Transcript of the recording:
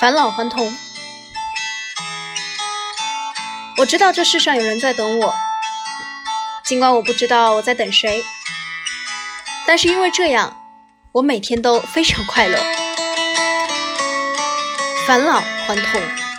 返老还童。我知道这世上有人在等我。尽管我不知道我在等谁。但是因为这样我每天都非常快乐。返老还童。